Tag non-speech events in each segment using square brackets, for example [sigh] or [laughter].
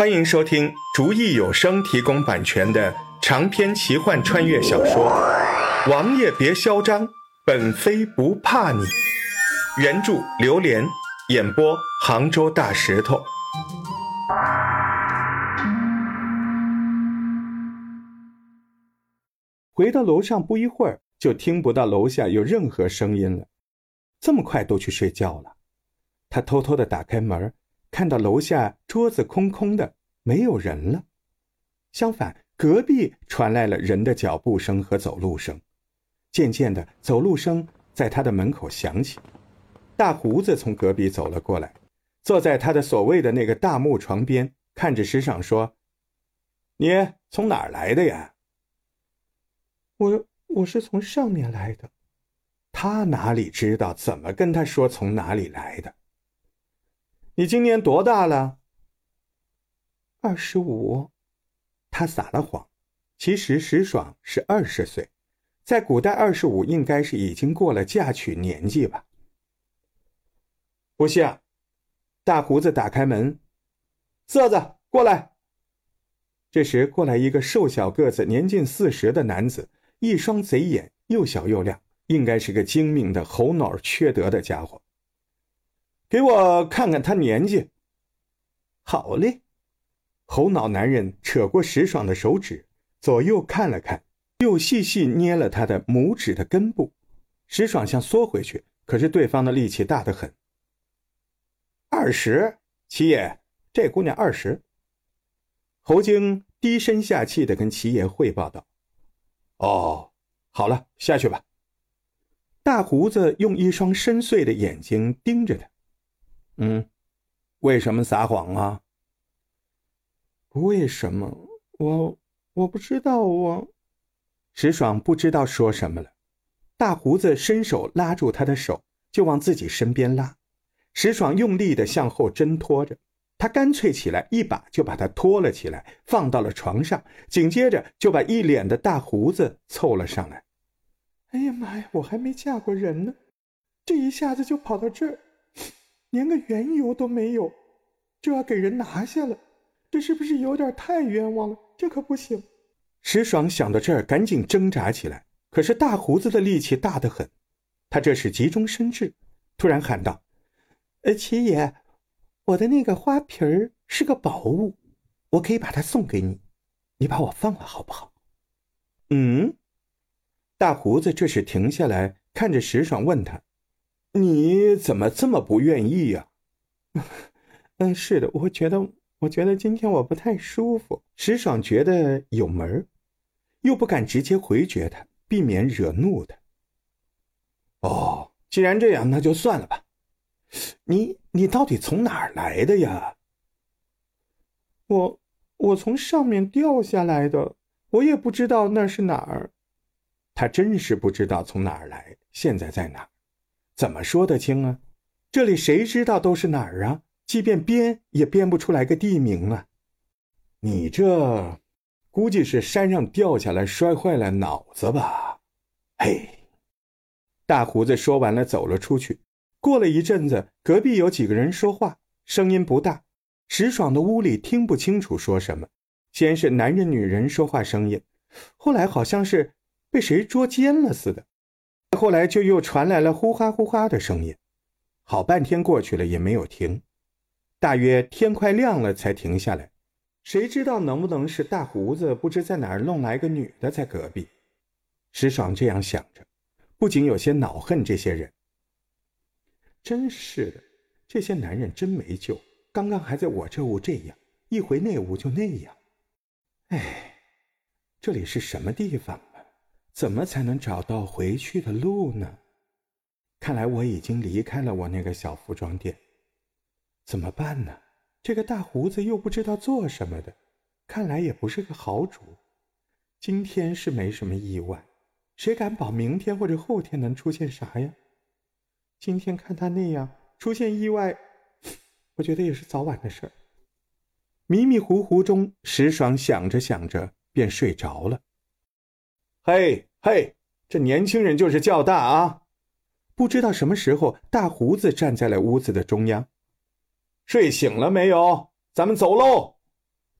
欢迎收听竹意有声提供版权的长篇奇幻穿越小说《王爷别嚣张，本妃不怕你》，原著榴莲演播杭州大石头。回到楼上不一会儿，就听不到楼下有任何声音了。这么快都去睡觉了？他偷偷的打开门。看到楼下桌子空空的，没有人了。相反，隔壁传来了人的脚步声和走路声。渐渐的，走路声在他的门口响起。大胡子从隔壁走了过来，坐在他的所谓的那个大木床边，看着石上说：“你从哪儿来的呀？”“我我是从上面来的。”他哪里知道怎么跟他说从哪里来的？你今年多大了？二十五。他撒了谎。其实石爽是二十岁，在古代二十五应该是已经过了嫁娶年纪吧。不像。大胡子打开门，色子过来。这时过来一个瘦小个子、年近四十的男子，一双贼眼又小又亮，应该是个精明的猴脑缺德的家伙。给我看看他年纪。好嘞，猴脑男人扯过石爽的手指，左右看了看，又细细捏了他的拇指的根部。石爽想缩回去，可是对方的力气大得很。二十，七爷，这姑娘二十。侯京低声下气的跟七爷汇报道：“哦，好了，下去吧。”大胡子用一双深邃的眼睛盯着他。嗯，为什么撒谎啊？为什么？我我不知道。我石爽不知道说什么了。大胡子伸手拉住他的手，就往自己身边拉。石爽用力的向后挣脱着，他干脆起来，一把就把他拖了起来，放到了床上，紧接着就把一脸的大胡子凑了上来。哎呀妈呀！我还没嫁过人呢，这一下子就跑到这儿。连个缘由都没有，就要给人拿下了，这是不是有点太冤枉了？这可不行！石爽想到这儿，赶紧挣扎起来。可是大胡子的力气大得很，他这是急中生智，突然喊道：“呃，七爷，我的那个花瓶儿是个宝物，我可以把它送给你，你把我放了好不好？”嗯，大胡子这时停下来，看着石爽，问他。你怎么这么不愿意呀？[laughs] 嗯，是的，我觉得，我觉得今天我不太舒服。石爽觉得有门又不敢直接回绝他，避免惹怒他。哦，既然这样，那就算了吧。你，你到底从哪儿来的呀？我，我从上面掉下来的，我也不知道那是哪儿。他真是不知道从哪儿来，现在在哪？怎么说得清啊？这里谁知道都是哪儿啊？即便编也编不出来个地名啊！你这估计是山上掉下来摔坏了脑子吧？嘿！大胡子说完了，走了出去。过了一阵子，隔壁有几个人说话，声音不大，石爽的屋里听不清楚说什么。先是男人、女人说话声音，后来好像是被谁捉奸了似的。后来就又传来了呼哈呼哈的声音，好半天过去了也没有停，大约天快亮了才停下来。谁知道能不能是大胡子不知在哪儿弄来个女的在隔壁？石爽这样想着，不仅有些恼恨这些人。真是的，这些男人真没救。刚刚还在我这屋这样，一回那屋就那样。哎，这里是什么地方？怎么才能找到回去的路呢？看来我已经离开了我那个小服装店，怎么办呢？这个大胡子又不知道做什么的，看来也不是个好主。今天是没什么意外，谁敢保明天或者后天能出现啥呀？今天看他那样出现意外，[sniffs] 我觉得也是早晚的事儿。迷迷糊糊中，石爽想着想着便睡着了。嘿，嘿，这年轻人就是叫大啊！不知道什么时候，大胡子站在了屋子的中央。睡醒了没有？咱们走喽！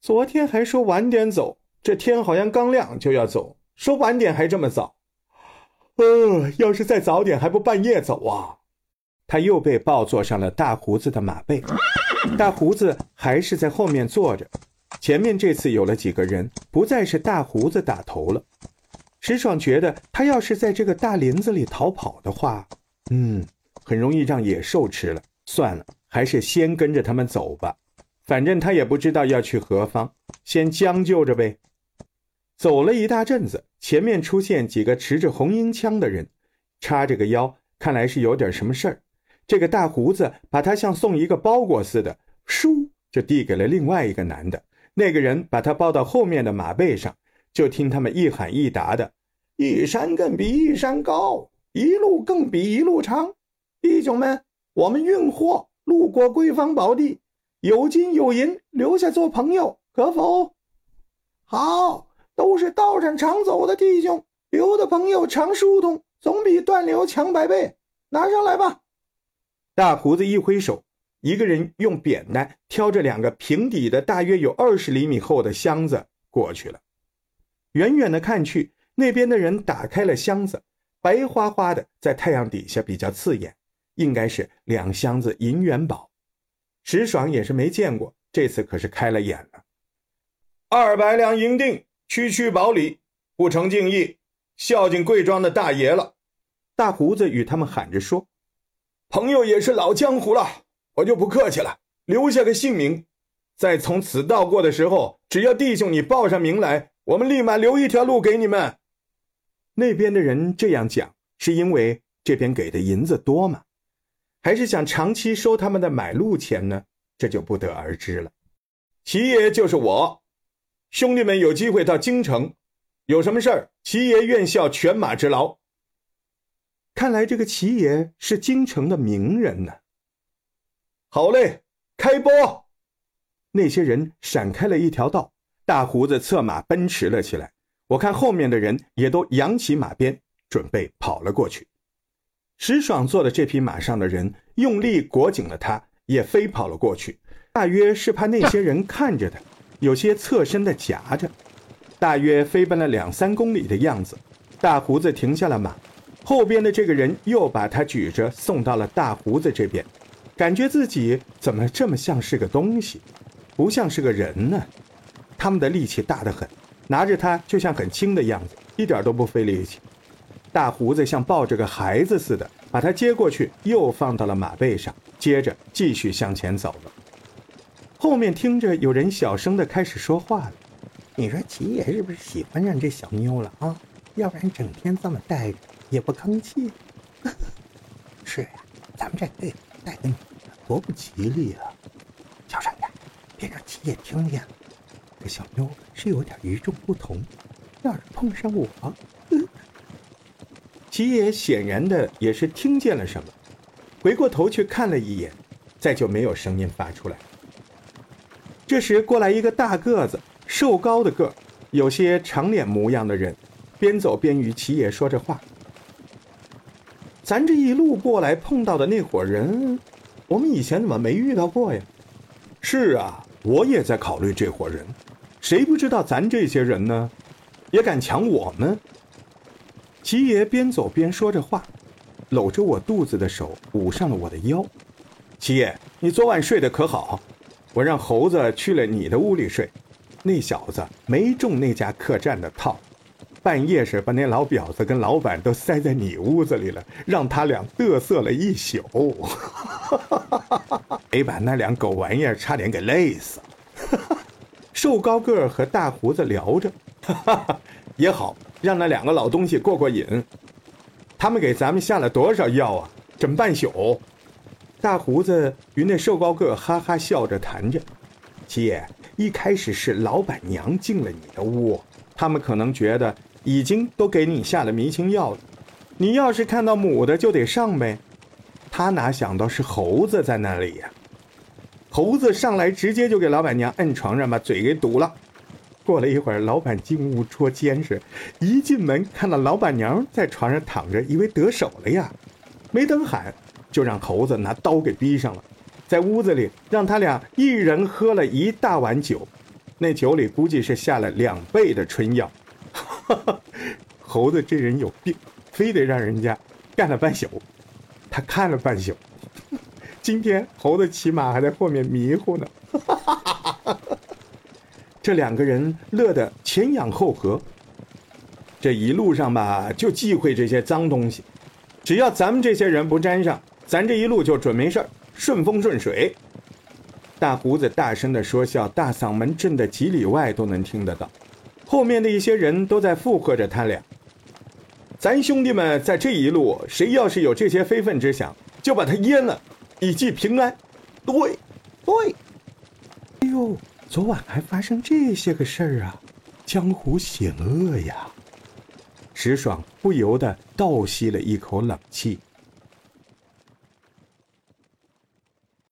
昨天还说晚点走，这天好像刚亮就要走，说晚点还这么早。呃，要是再早点，还不半夜走啊？他又被抱坐上了大胡子的马背，大胡子还是在后面坐着。前面这次有了几个人，不再是大胡子打头了。石爽觉得，他要是在这个大林子里逃跑的话，嗯，很容易让野兽吃了。算了，还是先跟着他们走吧。反正他也不知道要去何方，先将就着呗。走了一大阵子，前面出现几个持着红缨枪的人，叉着个腰，看来是有点什么事儿。这个大胡子把他像送一个包裹似的，倏就递给了另外一个男的。那个人把他抱到后面的马背上，就听他们一喊一答的：“一山更比一山高，一路更比一路长。弟兄们，我们运货路过贵方宝地。”有金有银，留下做朋友，可否？好，都是道上常走的弟兄，留的朋友常疏通，总比断流强百倍。拿上来吧！大胡子一挥手，一个人用扁担挑着两个平底的、大约有二十厘米厚的箱子过去了。远远的看去，那边的人打开了箱子，白花花的，在太阳底下比较刺眼，应该是两箱子银元宝。石爽也是没见过，这次可是开了眼了。二百两银锭，区区薄礼，不成敬意，孝敬贵庄的大爷了。大胡子与他们喊着说：“朋友也是老江湖了，我就不客气了，留下个姓名，在从此道过的时候，只要弟兄你报上名来，我们立马留一条路给你们。”那边的人这样讲，是因为这边给的银子多吗？还是想长期收他们的买路钱呢？这就不得而知了。齐爷就是我，兄弟们有机会到京城，有什么事儿，齐爷愿效犬马之劳。看来这个齐爷是京城的名人呢。好嘞，开播！那些人闪开了一条道，大胡子策马奔驰了起来。我看后面的人也都扬起马鞭，准备跑了过去。石爽坐的这匹马上的人用力裹紧了他，也飞跑了过去。大约是怕那些人看着他，有些侧身的夹着。大约飞奔了两三公里的样子，大胡子停下了马，后边的这个人又把他举着送到了大胡子这边，感觉自己怎么这么像是个东西，不像是个人呢？他们的力气大得很，拿着它就像很轻的样子，一点都不费力气。大胡子像抱着个孩子似的，把它接过去，又放到了马背上，接着继续向前走了。后面听着有人小声的开始说话了：“你说齐爷是不是喜欢上这小妞了啊？要不然整天这么带着也不吭气。[laughs] ”“是呀，咱们这队带个女的多不吉利啊！小声点，别让齐爷听见了。小妞是有点与众不同，要是碰上我……”嗯齐爷显然的也是听见了什么，回过头去看了一眼，再就没有声音发出来。这时过来一个大个子、瘦高的个有些长脸模样的人，边走边与齐爷说着话。咱这一路过来碰到的那伙人，我们以前怎么没遇到过呀？是啊，我也在考虑这伙人，谁不知道咱这些人呢，也敢抢我们？齐爷边走边说着话，搂着我肚子的手捂上了我的腰。齐爷，你昨晚睡得可好？我让猴子去了你的屋里睡，那小子没中那家客栈的套，半夜时把那老婊子跟老板都塞在你屋子里了，让他俩嘚瑟了一宿，没 [laughs] 把那两狗玩意儿差点给累死。瘦高个儿和大胡子聊着，哈 [laughs] 哈也好。让那两个老东西过过瘾，他们给咱们下了多少药啊？整半宿。大胡子与那瘦高个哈哈笑着谈着：“七爷，一开始是老板娘进了你的屋，他们可能觉得已经都给你下了迷情药了。你要是看到母的就得上呗。他哪想到是猴子在那里呀？猴子上来直接就给老板娘摁床上，把嘴给堵了。”过了一会儿，老板进屋捉奸时，一进门看到老板娘在床上躺着，以为得手了呀，没等喊，就让猴子拿刀给逼上了，在屋子里让他俩一人喝了一大碗酒，那酒里估计是下了两倍的春药。[laughs] 猴子这人有病，非得让人家干了半宿，他看了半宿。今天猴子骑马还在后面迷糊呢。[laughs] 这两个人乐得前仰后合。这一路上吧，就忌讳这些脏东西，只要咱们这些人不沾上，咱这一路就准没事顺风顺水。大胡子大声的说笑，大嗓门震得几里外都能听得到。后面的一些人都在附和着他俩。咱兄弟们在这一路，谁要是有这些非分之想，就把他阉了，以寄平安。对，对。哎呦，昨晚还发生这些个事儿啊，江湖险恶呀！石爽不由得倒吸了一口冷气。